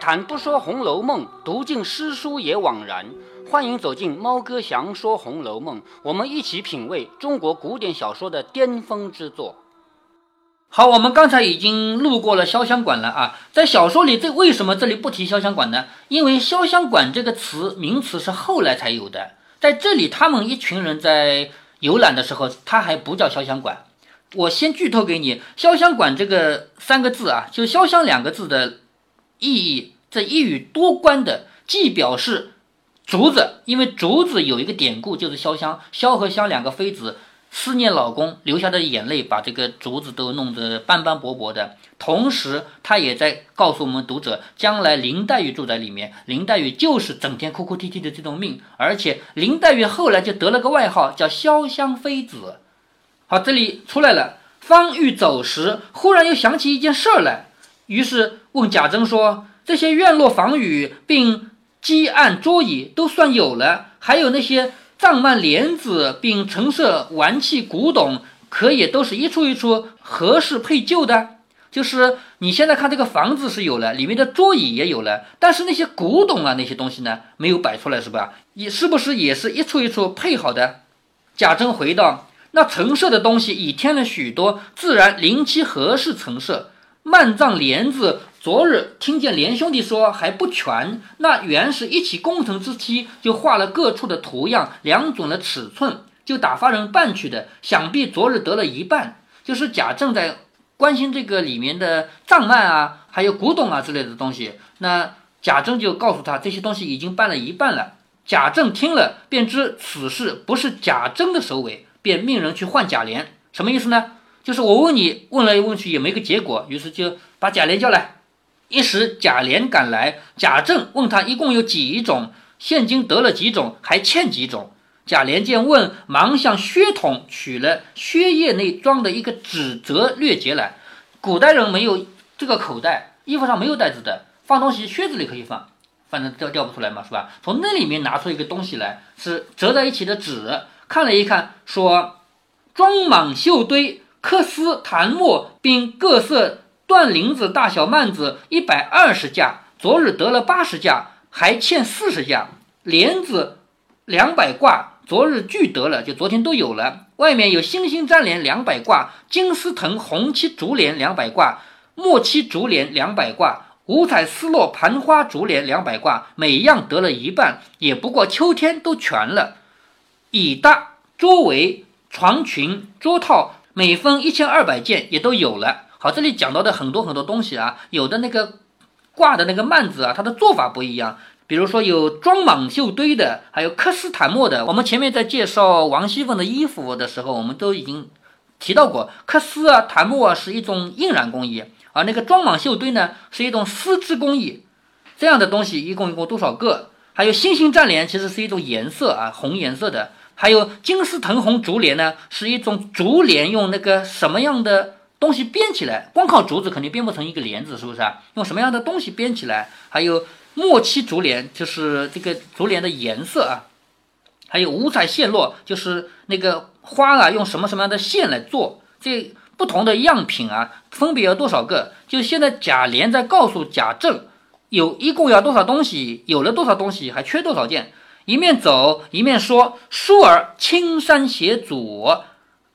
谈不说《红楼梦》，读尽诗书也枉然。欢迎走进猫哥祥说《红楼梦》，我们一起品味中国古典小说的巅峰之作。好，我们刚才已经路过了潇湘馆了啊，在小说里，这为什么这里不提潇湘馆呢？因为潇湘馆这个词名词是后来才有的，在这里他们一群人在游览的时候，它还不叫潇湘馆。我先剧透给你，潇湘馆这个三个字啊，就潇湘两个字的意义，这一语多关的，既表示竹子，因为竹子有一个典故，就是潇湘，萧和湘两个妃子思念老公流下的眼泪，把这个竹子都弄得斑斑驳驳的。同时，他也在告诉我们读者，将来林黛玉住在里面，林黛玉就是整天哭哭啼啼的这种命，而且林黛玉后来就得了个外号，叫潇湘妃子。好，这里出来了。方欲走时，忽然又想起一件事儿来，于是问贾珍说：“这些院落房宇并几案桌椅都算有了，还有那些帐幔帘子并陈设玩器古董，可也都是一处一处合适配旧的。就是你现在看这个房子是有了，里面的桌椅也有了，但是那些古董啊那些东西呢，没有摆出来，是吧？也是不是也是一处一处配好的？”贾珍回道。那陈设的东西已添了许多，自然临期合适陈设。幔帐帘子，昨日听见连兄弟说还不全，那原是一起工程之期，就画了各处的图样，量准了尺寸，就打发人办去的。想必昨日得了一半，就是贾政在关心这个里面的藏幔啊，还有古董啊之类的东西。那贾政就告诉他，这些东西已经办了一半了。贾政听了，便知此事不是贾珍的首尾。便命人去换贾琏，什么意思呢？就是我问你，问来问去也没个结果，于是就把贾琏叫来。一时贾琏赶来，贾政问他一共有几种现金，得了几种，还欠几种。贾琏见问，忙向靴筒取了靴叶内装的一个纸折略结来。古代人没有这个口袋，衣服上没有袋子的，放东西靴子里可以放，反正掉掉不出来嘛，是吧？从那里面拿出一个东西来，是折在一起的纸。看了一看，说：“装满绣堆、缂丝、檀木，并各色缎林子大小幔子一百二十架，昨日得了八十架，还欠四十架。帘子两百挂，昨日俱得了，就昨天都有了。外面有星星粘帘两百挂，金丝藤红漆竹帘两百挂，墨漆竹帘两百挂，五彩丝络盘花竹帘两百挂，每样得了一半，也不过秋天都全了。”椅搭、桌围、床裙、桌套，每分一千二百件，也都有了。好，这里讲到的很多很多东西啊，有的那个挂的那个幔子啊，它的做法不一样。比如说有装满绣堆的，还有缂丝檀墨的。我们前面在介绍王熙凤的衣服的时候，我们都已经提到过，缂丝啊、檀墨啊是一种印染工艺，而那个装满绣堆呢是一种丝织工艺。这样的东西一共一共多少个？还有星星占帘，其实是一种颜色啊，红颜色的。还有金丝藤红竹帘呢，是一种竹帘，用那个什么样的东西编起来？光靠竹子肯定编不成一个帘子，是不是啊？用什么样的东西编起来？还有墨漆竹帘，就是这个竹帘的颜色啊。还有五彩线络，就是那个花啊，用什么什么样的线来做？这不同的样品啊，分别有多少个？就现在贾琏在告诉贾政，有一共要多少东西，有了多少东西，还缺多少件。一面走一面说：“倏儿青山斜左，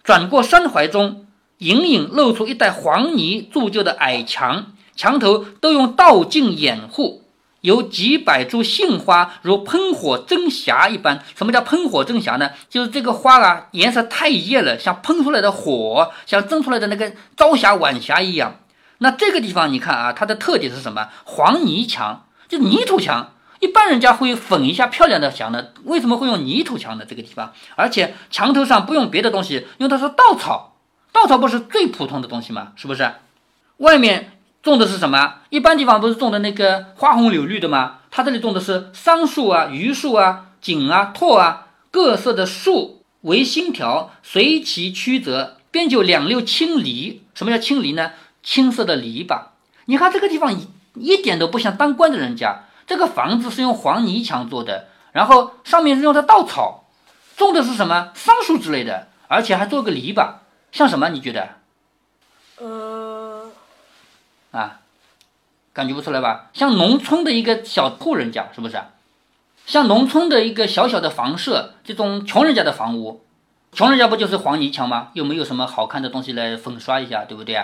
转过山怀中，隐隐露出一带黄泥铸就的矮墙，墙头都用道镜掩护，有几百株杏花如喷火蒸霞一般。什么叫喷火蒸霞呢？就是这个花啊，颜色太艳了，像喷出来的火，像蒸出来的那个朝霞晚霞一样。那这个地方你看啊，它的特点是什么？黄泥墙，就泥土墙。”一般人家会粉一下漂亮的墙的，为什么会用泥土墙的这个地方？而且墙头上不用别的东西，用的是稻草。稻草不是最普通的东西吗？是不是？外面种的是什么？一般地方不是种的那个花红柳绿的吗？它这里种的是桑树啊、榆树啊、槿啊、拓啊，各色的树为心条，随其曲折，编就两溜青篱。什么叫青篱呢？青色的篱笆。你看这个地方一一点都不像当官的人家。这个房子是用黄泥墙做的，然后上面是用的稻草，种的是什么桑树之类的，而且还做个篱笆，像什么？你觉得？呃，啊，感觉不出来吧？像农村的一个小户人家，是不是？像农村的一个小小的房舍，这种穷人家的房屋，穷人家不就是黄泥墙吗？又没有什么好看的东西来粉刷一下，对不对？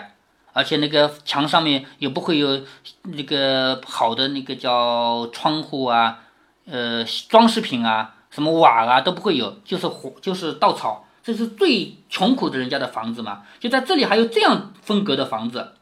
而且那个墙上面也不会有那个好的那个叫窗户啊，呃，装饰品啊，什么瓦啊都不会有，就是火就是稻草，这是最穷苦的人家的房子嘛。就在这里还有这样风格的房子。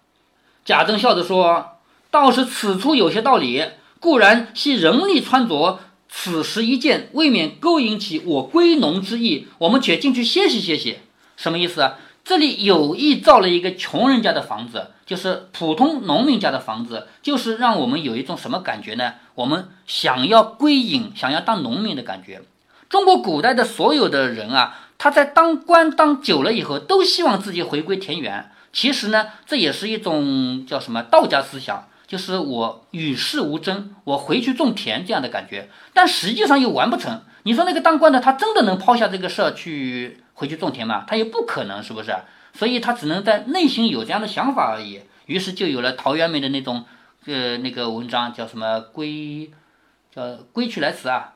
贾政笑着说：“倒是此处有些道理，固然系人力穿着。”此时一见，未免勾引起我归农之意。我们且进去歇息歇息。什么意思啊？这里有意造了一个穷人家的房子，就是普通农民家的房子，就是让我们有一种什么感觉呢？我们想要归隐，想要当农民的感觉。中国古代的所有的人啊，他在当官当久了以后，都希望自己回归田园。其实呢，这也是一种叫什么道家思想。就是我与世无争，我回去种田这样的感觉，但实际上又完不成。你说那个当官的，他真的能抛下这个事儿去回去种田嘛？他也不可能，是不是？所以他只能在内心有这样的想法而已。于是就有了陶渊明的那种，呃，那个文章叫什么“归”，叫《归去来辞》啊，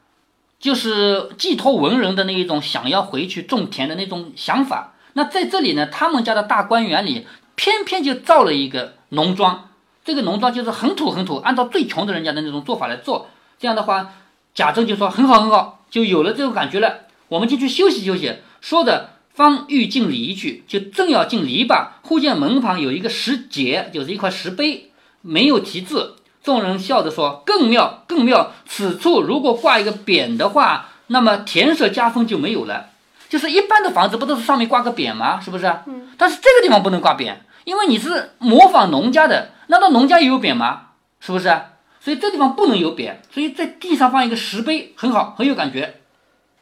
就是寄托文人的那一种想要回去种田的那种想法。那在这里呢，他们家的大观园里，偏偏就造了一个农庄。这个农庄就是很土很土，按照最穷的人家的那种做法来做。这样的话，贾政就说很好很好，就有了这种感觉了。我们进去休息休息。说着，方欲进篱去，就正要进篱笆，忽见门旁有一个石碣，就是一块石碑，没有题字。众人笑着说：“更妙，更妙！此处如果挂一个匾的话，那么田舍家风就没有了。就是一般的房子不都是上面挂个匾吗？是不是？嗯。但是这个地方不能挂匾，因为你是模仿农家的。”难道农家也有匾吗？是不是？所以这地方不能有匾，所以在地上放一个石碑很好，很有感觉。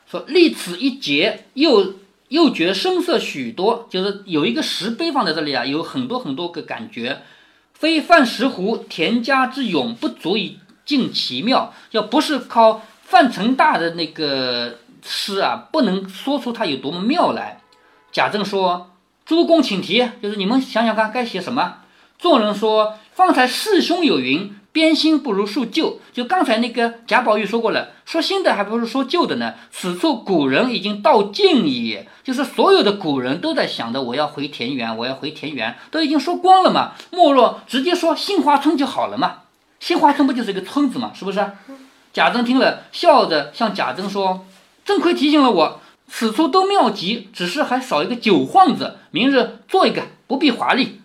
说立此一节，又又觉声色许多，就是有一个石碑放在这里啊，有很多很多个感觉。非范石湖田家之勇不足以尽其妙，要不是靠范成大的那个诗啊，不能说出它有多么妙来。贾政说：“诸公请提，就是你们想想看，该写什么。”众人说：“方才师兄有云，编新不如述旧。就刚才那个贾宝玉说过了，说新的还不如说旧的呢。此处古人已经道尽矣，就是所有的古人都在想着我要回田园，我要回田园，都已经说光了嘛。莫若直接说杏花村就好了嘛。杏花村不就是一个村子嘛，是不是？”贾政听了，笑着向贾政说：“正亏提醒了我，此处都妙极，只是还少一个酒晃子，明日做一个，不必华丽。”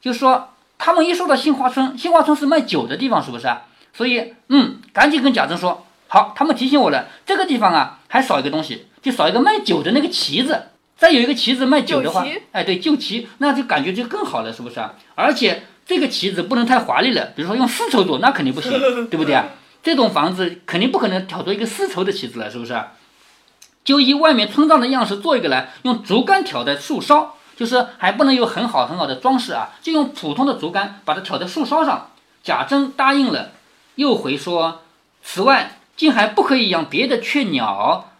就说他们一说到杏花村，杏花村是卖酒的地方，是不是？所以，嗯，赶紧跟贾政说，好，他们提醒我了，这个地方啊，还少一个东西，就少一个卖酒的那个旗子。再有一个旗子卖酒的话，哎，对，旧旗，那就感觉就更好了，是不是啊？而且这个旗子不能太华丽了，比如说用丝绸做，那肯定不行，对不对啊？这种房子肯定不可能挑出一个丝绸的旗子来，是不是？就依外面村庄的样式做一个来，用竹竿挑的树梢。就是还不能有很好很好的装饰啊，就用普通的竹竿把它挑在树梢上。贾珍答应了，又回说：“此外，竟还不可以养别的雀鸟，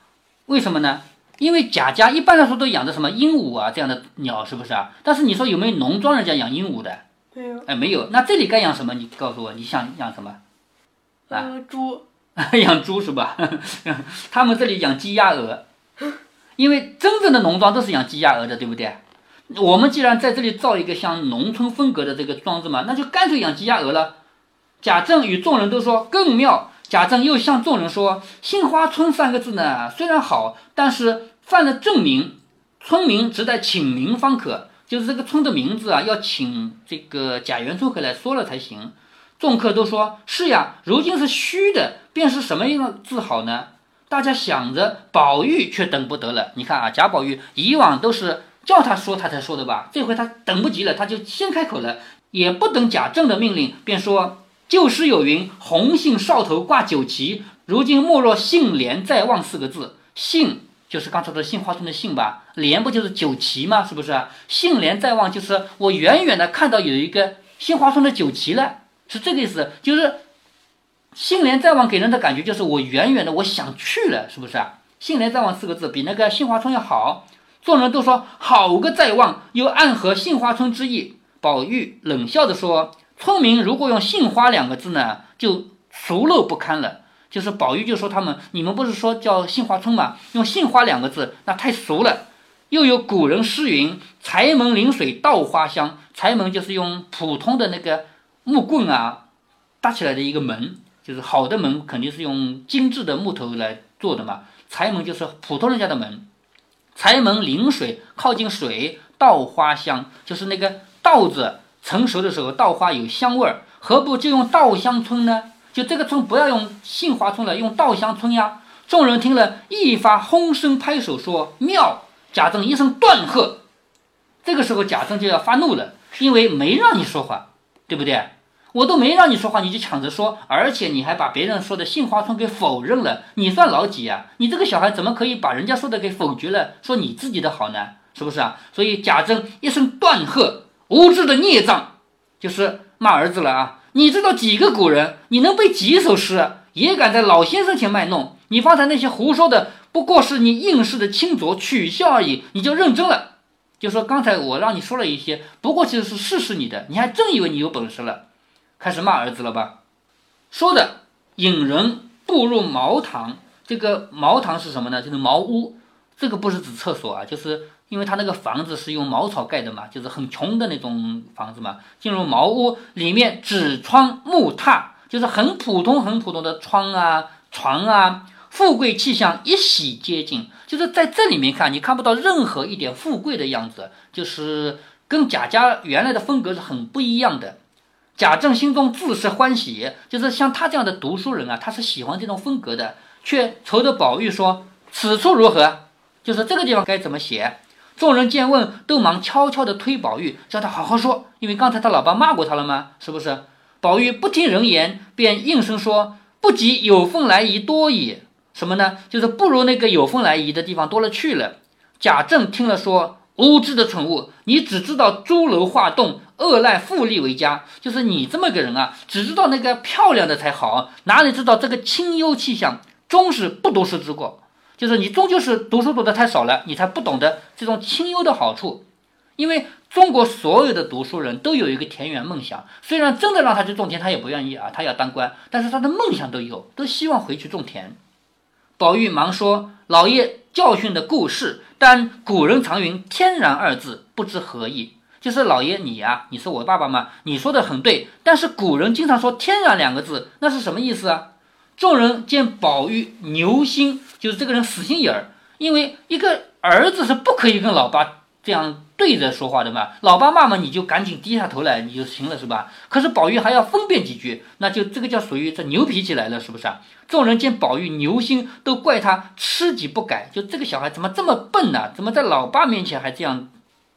为什么呢？因为贾家一般来说都养的什么鹦鹉啊这样的鸟，是不是啊？但是你说有没有农庄人家养鹦鹉的？没有。哎，没有。那这里该养什么？你告诉我，你想养什么？啊，猪。养猪是吧？他们这里养鸡鸭鹅，因为真正的农庄都是养鸡鸭鹅的，对不对？我们既然在这里造一个像农村风格的这个庄子嘛，那就干脆养鸡鸭鹅了。贾政与众人都说更妙。贾政又向众人说：“杏花村三个字呢，虽然好，但是犯了正名，村民只得请名方可。就是这个村的名字啊，要请这个贾元春回来说了才行。”众客都说：“是呀，如今是虚的，便是什么样的字好呢？”大家想着，宝玉却等不得了。你看啊，贾宝玉以往都是。叫他说，他才说的吧。这回他等不及了，他就先开口了，也不等贾政的命令，便说：“旧诗有云，红杏梢头挂酒旗。如今莫若杏帘在望四个字。杏就是刚才的杏花村的杏吧？帘不就是酒旗吗？是不是？杏帘在望就是我远远的看到有一个杏花村的酒旗了，是这个意思。就是杏帘在望给人的感觉就是我远远的我想去了，是不是？杏帘在望四个字比那个杏花村要好。”众人都说好个在望，又暗合杏花村之意。宝玉冷笑着说：“村民如果用杏花两个字呢，就俗陋不堪了。就是宝玉就说他们，你们不是说叫杏花村吗？用杏花两个字，那太俗了。又有古人诗云：“柴门临水稻花香。”柴门就是用普通的那个木棍啊搭起来的一个门，就是好的门肯定是用精致的木头来做的嘛。柴门就是普通人家的门。柴门临水，靠近水，稻花香，就是那个稻子成熟的时候，稻花有香味儿。何不就用稻香村呢？就这个村不要用杏花村了，用稻香村呀！众人听了一发轰声拍手说妙。贾政一声断喝，这个时候贾政就要发怒了，因为没让你说话，对不对？我都没让你说话，你就抢着说，而且你还把别人说的杏花村给否认了，你算老几啊？你这个小孩怎么可以把人家说的给否决了，说你自己的好呢？是不是啊？所以贾政一声断喝，无知的孽障，就是骂儿子了啊！你知道几个古人？你能背几首诗？也敢在老先生前卖弄？你方才那些胡说的，不过是你应试的轻浊取笑而已。你就认真了，就说刚才我让你说了一些，不过其实是试试你的。你还真以为你有本事了？开始骂儿子了吧？说的引人步入茅堂。这个茅堂是什么呢？就是茅屋。这个不是指厕所啊，就是。因为他那个房子是用茅草盖的嘛，就是很穷的那种房子嘛。进入茅屋里面，纸窗木榻，就是很普通、很普通的窗啊、床啊，富贵气象一洗接近。就是在这里面看，你看不到任何一点富贵的样子，就是跟贾家原来的风格是很不一样的。贾政心中自是欢喜，就是像他这样的读书人啊，他是喜欢这种风格的，却愁得宝玉说：“此处如何？就是这个地方该怎么写？”众人见问，都忙悄悄地推宝玉，叫他好好说，因为刚才他老爸骂过他了吗？是不是？宝玉不听人言，便应声说：“不及有风来仪多矣。”什么呢？就是不如那个有风来仪的地方多了去了。贾政听了说：“无知的蠢物，你只知道朱楼画栋，恶赖富丽为家，就是你这么个人啊，只知道那个漂亮的才好，哪里知道这个清幽气象，终是不读书之过。”就是你终究是读书读的太少了，你才不懂得这种清幽的好处。因为中国所有的读书人都有一个田园梦想，虽然真的让他去种田，他也不愿意啊，他要当官，但是他的梦想都有，都希望回去种田。宝玉忙说：“老爷教训的故事，但古人常云‘天然’二字，不知何意。就是老爷你呀，你是我爸爸吗，你说的很对，但是古人经常说‘天然’两个字，那是什么意思啊？”众人见宝玉牛心，就是这个人死心眼儿，因为一个儿子是不可以跟老爸这样对着说话的嘛。老爸骂嘛，你就赶紧低下头来，你就行了，是吧？可是宝玉还要分辨几句，那就这个叫属于这牛脾气来了，是不是啊？众人见宝玉牛心，都怪他吃己不改，就这个小孩怎么这么笨呢？怎么在老爸面前还这样？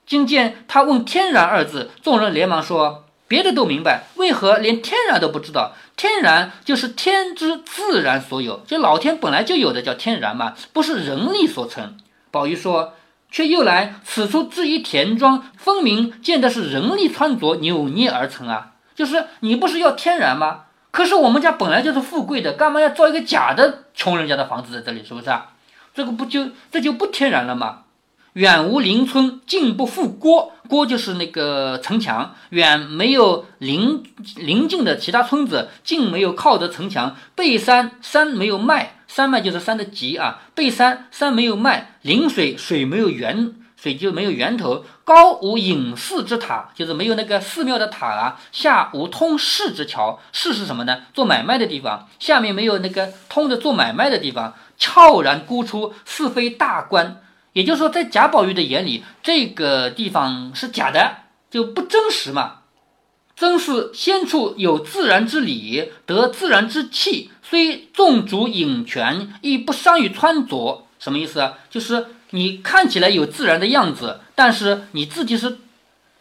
今见他问“天然”二字，众人连忙说。别的都明白，为何连天然都不知道？天然就是天之自然所有，就老天本来就有的叫天然嘛，不是人力所成。宝玉说：“却又来此处置一田庄，分明见的是人力穿着扭捏而成啊！就是你不是要天然吗？可是我们家本来就是富贵的，干嘛要造一个假的穷人家的房子在这里？是不是啊？这个不就这就不天然了吗？”远无邻村，近不复郭。郭就是那个城墙，远没有邻邻近的其他村子，近没有靠着城墙。背山山没有脉，山脉就是山的脊啊。背山山没有脉，临水水没有源，水就没有源头。高无隐寺之塔，就是没有那个寺庙的塔啊。下无通市之桥，市是什么呢？做买卖的地方。下面没有那个通着做买卖的地方。悄然孤出，是非大官。也就是说，在贾宝玉的眼里，这个地方是假的，就不真实嘛。真是先处有自然之理，得自然之气，虽纵足隐泉，亦不伤于穿着。什么意思啊？就是你看起来有自然的样子，但是你自己是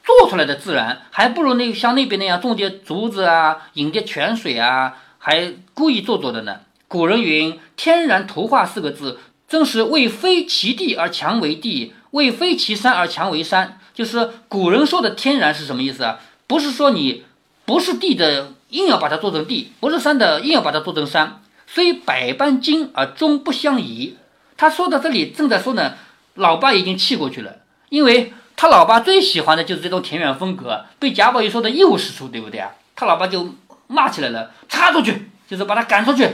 做出来的自然，还不如那像那边那样种点竹子啊，引点泉水啊，还故意做作的呢。古人云：“天然图画”四个字。正是为非其地而强为地，为非其山而强为山。就是古人说的天然是什么意思啊？不是说你不是地的，硬要把它做成地；不是山的，硬要把它做成山。虽百般精而终不相宜。他说到这里，正在说呢，老爸已经气过去了，因为他老爸最喜欢的就是这种田园风格，被贾宝玉说的一无是处，对不对啊？他老爸就骂起来了，插出去，就是把他赶出去。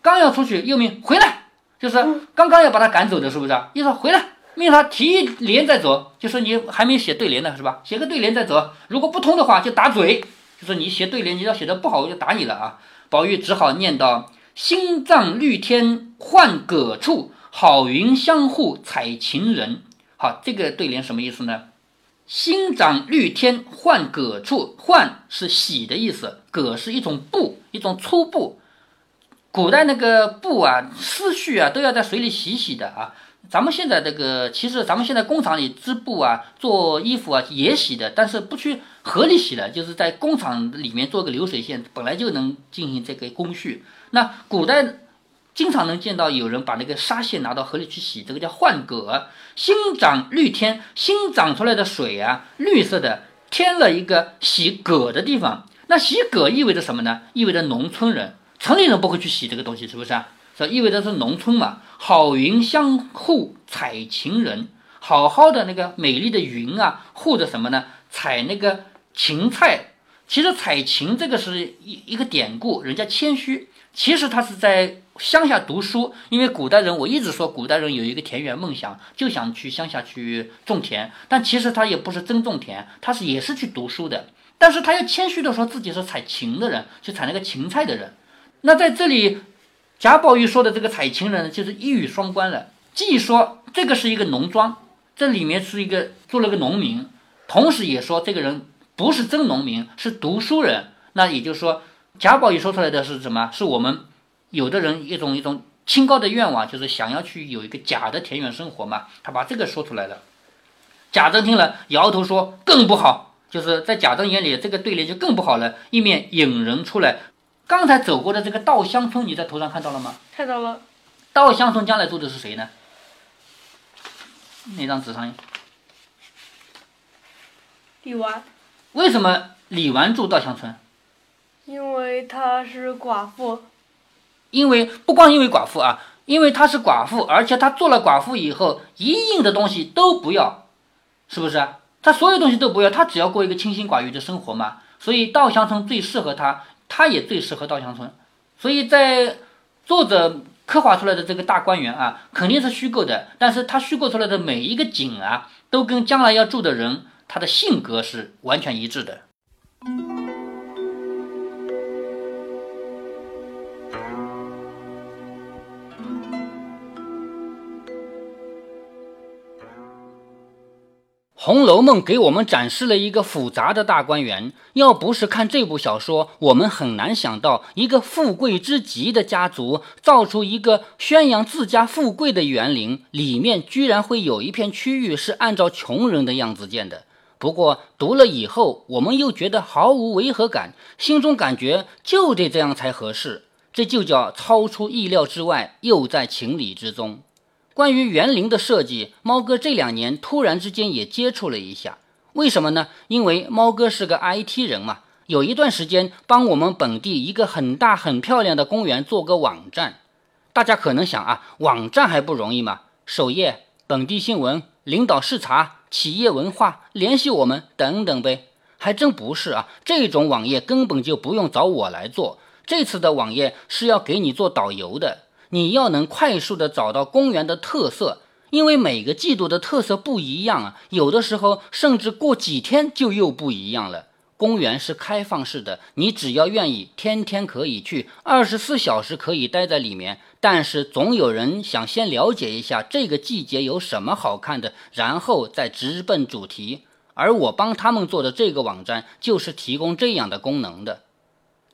刚要出去，又命回来，就是刚刚要把他赶走的，是不是？又说回来，命他提联再走，就说你还没写对联呢，是吧？写个对联再走，如果不通的话就打嘴，就说你写对联，你要写的不好，我就打你了啊！宝玉只好念到：“心脏绿天换葛处，好云相互采晴人。”好，这个对联什么意思呢？心长绿天换葛处，换是喜的意思，葛是一种布，一种粗布。古代那个布啊，丝絮啊，都要在水里洗洗的啊。咱们现在这个，其实咱们现在工厂里织布啊，做衣服啊也洗的，但是不去河里洗了，就是在工厂里面做个流水线，本来就能进行这个工序。那古代经常能见到有人把那个纱线拿到河里去洗，这个叫换葛。新长绿天，新长出来的水啊，绿色的，添了一个洗葛的地方。那洗葛意味着什么呢？意味着农村人。城里人不会去洗这个东西，是不是啊？这意味着是农村嘛。好云相护采情人，好好的那个美丽的云啊，护着什么呢？采那个芹菜。其实采芹这个是一一个典故，人家谦虚。其实他是在乡下读书，因为古代人我一直说古代人有一个田园梦想，就想去乡下去种田。但其实他也不是真种田，他是也是去读书的。但是他又谦虚的说自己是采芹的人，去采那个芹菜的人。那在这里，贾宝玉说的这个采芹人就是一语双关了，既说这个是一个农庄，这里面是一个做了个农民，同时也说这个人不是真农民，是读书人。那也就是说，贾宝玉说出来的是什么？是我们有的人一种一种清高的愿望，就是想要去有一个假的田园生活嘛。他把这个说出来了，贾政听了摇头说更不好，就是在贾政眼里，这个对联就更不好了，一面引人出来。刚才走过的这个稻香村，你在头上看到了吗？看到了。稻香村将来住的是谁呢？那张纸上。李纨。为什么李纨住稻香村？因为她是寡妇。因为不光因为寡妇啊，因为她是寡妇，而且她做了寡妇以后，一应的东西都不要，是不是？她所有东西都不要，她只要过一个清心寡欲的生活嘛。所以稻香村最适合她。他也最适合稻香村，所以在作者刻画出来的这个大观园啊，肯定是虚构的，但是他虚构出来的每一个景啊，都跟将来要住的人他的性格是完全一致的。《红楼梦》给我们展示了一个复杂的大观园。要不是看这部小说，我们很难想到一个富贵之极的家族造出一个宣扬自家富贵的园林，里面居然会有一片区域是按照穷人的样子建的。不过读了以后，我们又觉得毫无违和感，心中感觉就得这样才合适。这就叫超出意料之外，又在情理之中。关于园林的设计，猫哥这两年突然之间也接触了一下。为什么呢？因为猫哥是个 IT 人嘛，有一段时间帮我们本地一个很大很漂亮的公园做个网站。大家可能想啊，网站还不容易吗？首页、本地新闻、领导视察、企业文化、联系我们等等呗。还真不是啊，这种网页根本就不用找我来做。这次的网页是要给你做导游的。你要能快速的找到公园的特色，因为每个季度的特色不一样啊，有的时候甚至过几天就又不一样了。公园是开放式的，你只要愿意，天天可以去，二十四小时可以待在里面。但是总有人想先了解一下这个季节有什么好看的，然后再直奔主题。而我帮他们做的这个网站就是提供这样的功能的。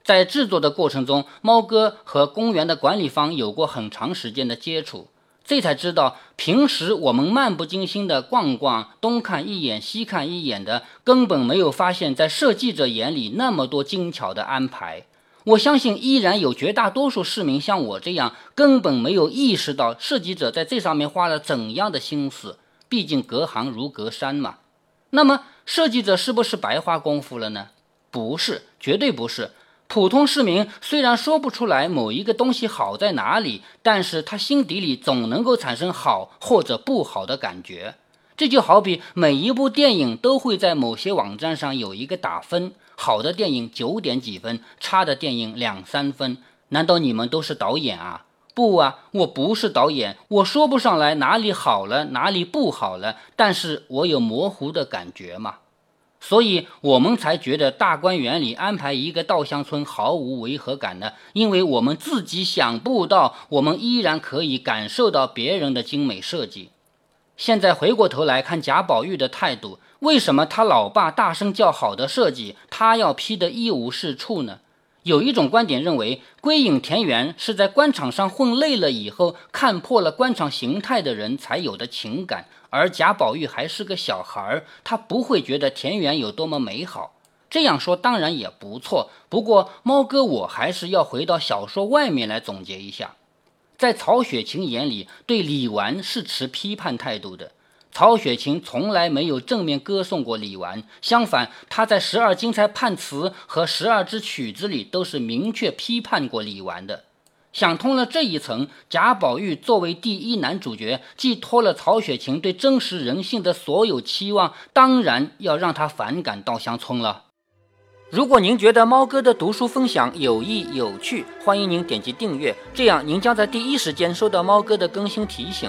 在制作的过程中，猫哥和公园的管理方有过很长时间的接触，这才知道平时我们漫不经心的逛逛，东看一眼西看一眼的，根本没有发现，在设计者眼里那么多精巧的安排。我相信，依然有绝大多数市民像我这样，根本没有意识到设计者在这上面花了怎样的心思。毕竟隔行如隔山嘛。那么，设计者是不是白花功夫了呢？不是，绝对不是。普通市民虽然说不出来某一个东西好在哪里，但是他心底里总能够产生好或者不好的感觉。这就好比每一部电影都会在某些网站上有一个打分，好的电影九点几分，差的电影两三分。难道你们都是导演啊？不啊，我不是导演，我说不上来哪里好了，哪里不好了，但是我有模糊的感觉嘛。所以我们才觉得大观园里安排一个稻香村毫无违和感呢，因为我们自己想不到，我们依然可以感受到别人的精美设计。现在回过头来看贾宝玉的态度，为什么他老爸大声叫好的设计，他要批的一无是处呢？有一种观点认为，归隐田园是在官场上混累了以后，看破了官场形态的人才有的情感。而贾宝玉还是个小孩儿，他不会觉得田园有多么美好。这样说当然也不错，不过猫哥我还是要回到小说外面来总结一下。在曹雪芹眼里，对李纨是持批判态度的。曹雪芹从来没有正面歌颂过李纨，相反，他在《十二金钗判词》和《十二支曲子》里都是明确批判过李纨的。想通了这一层，贾宝玉作为第一男主角，寄托了曹雪芹对真实人性的所有期望，当然要让他反感稻香村了。如果您觉得猫哥的读书分享有益有趣，欢迎您点击订阅，这样您将在第一时间收到猫哥的更新提醒。